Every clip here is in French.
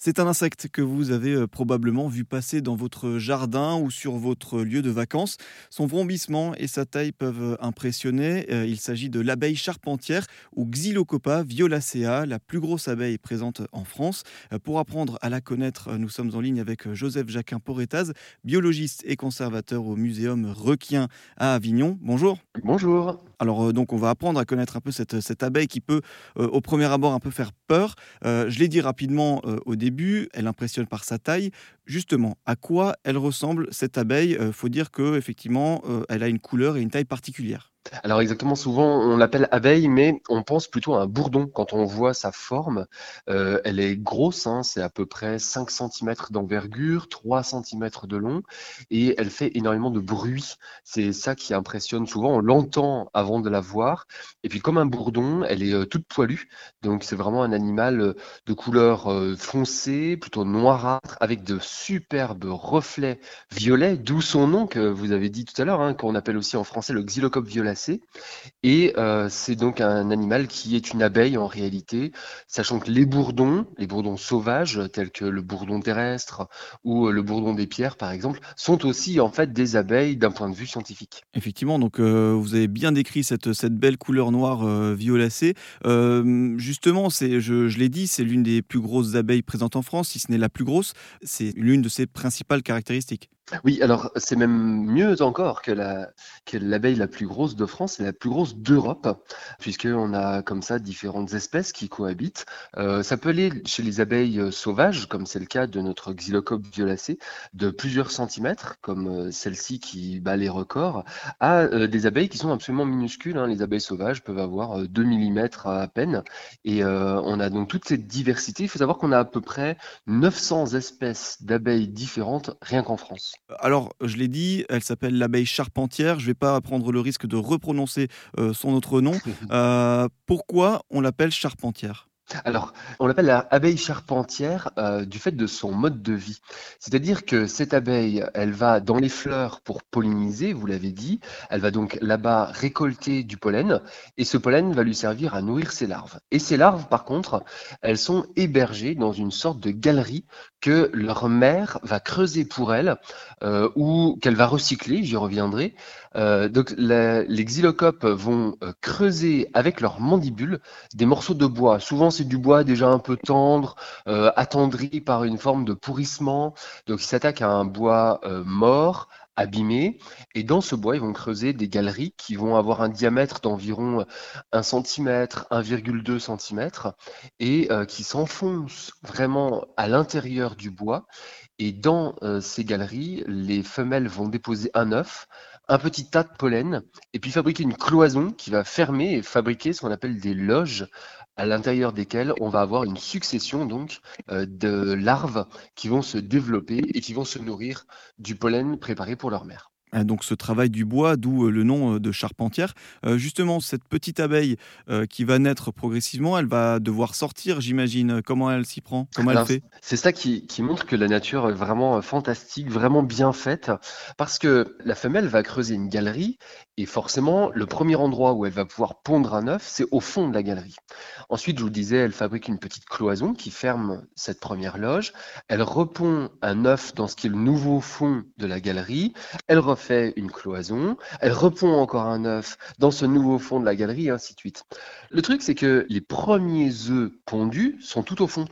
C'est un insecte que vous avez euh, probablement vu passer dans votre jardin ou sur votre lieu de vacances. Son vrombissement et sa taille peuvent euh, impressionner. Euh, il s'agit de l'abeille charpentière ou Xylocopa violacea, la plus grosse abeille présente en France. Pour apprendre à la connaître, nous sommes en ligne avec Joseph Jacquin Poretaz, biologiste et conservateur au Muséum Requien à Avignon. Bonjour. Bonjour. Alors donc on va apprendre à connaître un peu cette, abeille qui peut au premier abord un peu faire peur. je l'ai dit rapidement au début elle impressionne par sa taille. Justement, à quoi elle ressemble cette abeille? Il euh, faut dire que effectivement, euh, elle a une couleur et une taille particulière. Alors exactement, souvent on l'appelle abeille, mais on pense plutôt à un bourdon quand on voit sa forme. Euh, elle est grosse, hein, c'est à peu près 5 cm d'envergure, 3 cm de long, et elle fait énormément de bruit. C'est ça qui impressionne souvent, on l'entend avant de la voir. Et puis comme un bourdon, elle est euh, toute poilue, donc c'est vraiment un animal euh, de couleur foncée, plutôt noirâtre, avec de superbes reflets violets, d'où son nom que vous avez dit tout à l'heure, hein, qu'on appelle aussi en français le xylocope et euh, c'est donc un animal qui est une abeille en réalité, sachant que les bourdons, les bourdons sauvages, tels que le bourdon terrestre ou euh, le bourdon des pierres par exemple, sont aussi en fait des abeilles d'un point de vue scientifique. Effectivement, donc euh, vous avez bien décrit cette, belle couleur noire violacée. justement, je l'ai dit, c'est l'une des plus grosses abeilles présentes en France, si ce n'est la plus grosse. C'est l'une de ses principales caractéristiques. Oui, alors c'est même mieux encore que la que l'abeille la plus grosse de France, c'est la plus grosse d'Europe, puisqu'on a comme ça différentes espèces qui cohabitent. Euh, ça peut aller chez les abeilles euh, sauvages, comme c'est le cas de notre Xylocope violacé, de plusieurs centimètres, comme euh, celle-ci qui bat les records, à des abeilles qui sont absolument minuscules. Hein. Les abeilles sauvages peuvent avoir 2 mm à peine, et on a donc toute cette diversité. Il faut savoir qu'on a à peu près 900 espèces d'abeilles différentes rien qu'en France. Alors, je l'ai dit, elle s'appelle l'abeille charpentière. Je ne vais pas prendre le risque de reprononcer euh, son autre nom. Euh, pourquoi on l'appelle charpentière? Alors, on l'appelle l'abeille charpentière euh, du fait de son mode de vie. C'est-à-dire que cette abeille, elle va dans les fleurs pour polliniser, vous l'avez dit. Elle va donc là-bas récolter du pollen et ce pollen va lui servir à nourrir ses larves. Et ces larves, par contre, elles sont hébergées dans une sorte de galerie que leur mère va creuser pour elle euh, ou qu'elle va recycler, j'y reviendrai. Euh, donc les xylocopes vont creuser avec leurs mandibules des morceaux de bois. Souvent du bois déjà un peu tendre, euh, attendri par une forme de pourrissement. Donc, ils s'attaquent à un bois euh, mort, abîmé. Et dans ce bois, ils vont creuser des galeries qui vont avoir un diamètre d'environ 1 cm, 1,2 cm, et euh, qui s'enfoncent vraiment à l'intérieur du bois. Et dans ces galeries, les femelles vont déposer un œuf, un petit tas de pollen, et puis fabriquer une cloison qui va fermer et fabriquer ce qu'on appelle des loges à l'intérieur desquelles on va avoir une succession donc euh, de larves qui vont se développer et qui vont se nourrir du pollen préparé pour leur mère. Ah, donc ce travail du bois, d'où euh, le nom euh, de charpentière. Euh, justement, cette petite abeille qui va naître progressivement, elle va devoir sortir, j'imagine. Comment elle s'y prend? Comment elle fait? C'est ça qui, montre que la nature est vraiment fantastique, vraiment bien faite, parce que la femelle va creuser une galerie et forcément, le premier endroit où elle va pouvoir pondre un œuf, c'est au fond de la galerie. Ensuite, je vous disais, elle fabrique une petite cloison qui ferme cette première loge. Elle repond un œuf dans ce qui est le nouveau fond de la galerie. Elle fait une cloison, elle repond encore un œuf dans ce nouveau fond de la galerie, et ainsi de suite. Le truc, c'est que les premiers œufs pondus sont tout au fond.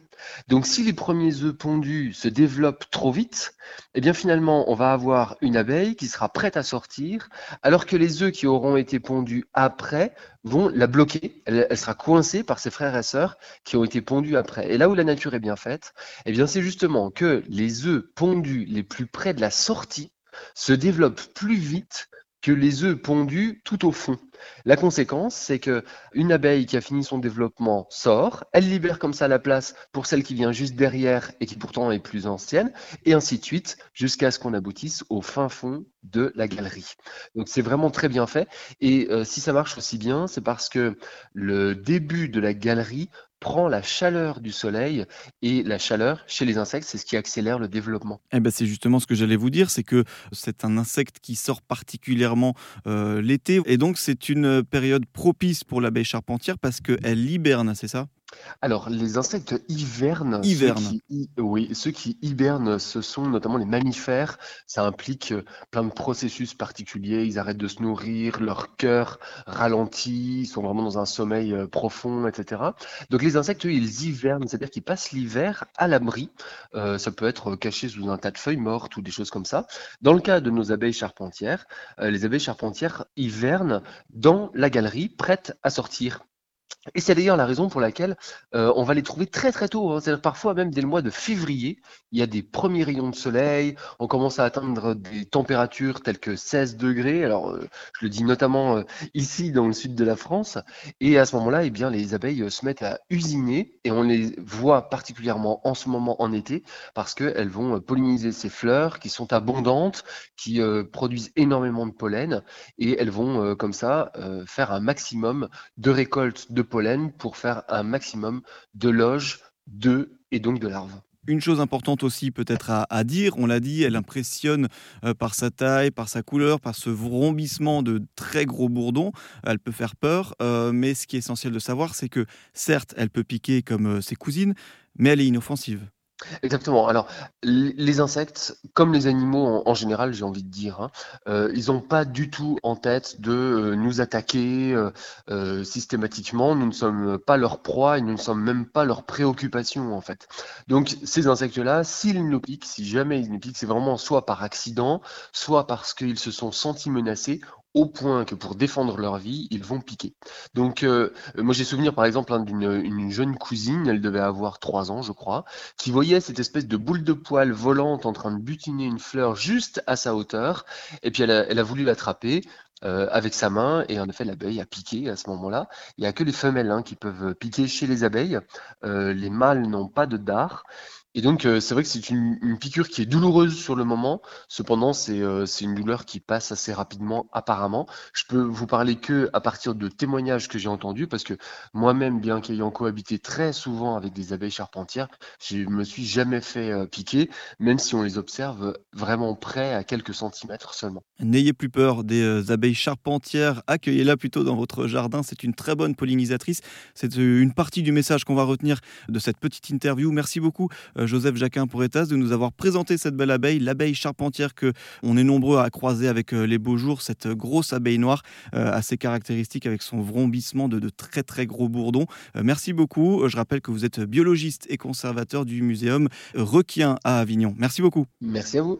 Donc si les premiers œufs pondus se développent trop vite, eh bien finalement on va avoir une abeille qui sera prête à sortir, alors que les œufs qui auront été pondus après vont la bloquer. Elle, elle, sera coincée par ses frères et sœurs qui ont été pondus après. Et là où la nature est bien faite, eh bien c'est justement que les œufs pondus les plus près de la sortie se développent plus vite que les œufs pondus tout au fond. La conséquence, c'est que une abeille qui a fini son développement sort, elle libère comme ça la place pour celle qui vient juste derrière et qui pourtant est plus ancienne, et ainsi de suite, jusqu'à ce qu'on aboutisse au fin fond de la galerie. Donc c'est vraiment très bien fait. Et euh, si ça marche aussi bien, c'est parce que le début de la galerie prend la chaleur du soleil et la chaleur chez les insectes, c'est ce qui accélère le développement. Eh ben c'est justement ce que j'allais vous dire, c'est que c'est un insecte qui sort particulièrement euh, l'été et donc c'est une période propice pour l'abeille charpentière parce qu'elle hiberne, c'est ça? Alors, les insectes hivernent. Ceux qui, oui, ceux qui hibernent, ce sont notamment les mammifères. Ça implique euh, plein de processus particuliers. Ils arrêtent de se nourrir, leur cœur ralentit, ils sont vraiment dans un sommeil euh, profond, etc. Donc, les insectes, eux, ils hivernent, c'est-à-dire qu'ils passent l'hiver à l'abri. Euh, ça peut être caché sous un tas de feuilles mortes ou des choses comme ça. Dans le cas de nos abeilles charpentières, euh, les abeilles charpentières hivernent dans la galerie, prêtes à sortir. Et c'est d'ailleurs la raison pour laquelle euh, on va les trouver très très tôt. hein. C'est-à-dire parfois même dès le mois de février, il y a des premiers rayons de soleil, on commence à atteindre des températures telles que 16 degrés. Alors euh, je le dis notamment euh, ici dans le sud de la France. Et à ce moment-là, eh bien les abeilles se mettent à usiner et on les voit particulièrement en ce moment en été parce qu'elles vont polliniser ces fleurs qui sont abondantes, qui produisent énormément de pollen et elles vont comme ça faire un maximum de récolte de pollen pour faire un maximum de loges, d'œufs et donc de larves. Une chose importante aussi peut-être à, à dire, on l'a dit, elle impressionne euh, par sa taille, par sa couleur, par ce vrombissement de très gros bourdons. Elle peut faire peur, euh, mais ce qui est essentiel de savoir, c'est que certes, elle peut piquer comme euh, ses cousines, mais elle est inoffensive. Exactement. Alors, les insectes, comme les animaux en, général, j'ai envie de dire, hein, euh, ils n'ont pas du tout en tête de euh, nous attaquer euh, systématiquement. Nous ne sommes pas leur proie et nous ne sommes même pas leur préoccupation, en fait. Donc, ces insectes-là, s'ils nous piquent, si jamais ils nous piquent, c'est vraiment soit par accident, soit parce qu'ils se sont sentis menacés au point que pour défendre leur vie, ils vont piquer. Donc, euh, moi j'ai souvenir par exemple hein, d'une une jeune cousine, elle devait avoir trois ans, je crois, qui voyait cette espèce de boule de poil volante en train de butiner une fleur juste à sa hauteur, et puis elle a, elle a voulu l'attraper euh, avec sa main, et en effet l'abeille a piqué à ce moment-là. Il n'y a que les femelles hein, qui peuvent piquer chez les abeilles, Euh, les mâles n'ont pas de dard. Et donc euh, c'est vrai que c'est une, piqûre qui est douloureuse sur le moment, cependant c'est euh, une douleur qui passe assez rapidement apparemment. Je peux vous parler que à partir de témoignages que j'ai entendus, parce que moi-même, bien qu'ayant cohabité très souvent avec des abeilles charpentières, je me suis jamais fait euh, piquer, même si on les observe vraiment près à quelques centimètres seulement. N'ayez plus peur des euh, abeilles charpentières, accueillez-la plutôt dans votre jardin, c'est une très bonne pollinisatrice. C'est une partie du message qu'on va retenir de cette petite interview. Merci beaucoup Joseph Jacquin pour Etas de nous avoir présenté cette belle abeille, l'abeille charpentière que on est nombreux à croiser avec euh, les beaux jours, cette grosse abeille noire euh, assez caractéristique avec son vrombissement de, de très très gros bourdons. Euh, Merci beaucoup. Euh, Je rappelle que vous êtes biologiste et conservateur du muséum Requien à Avignon. Merci beaucoup. Merci à vous.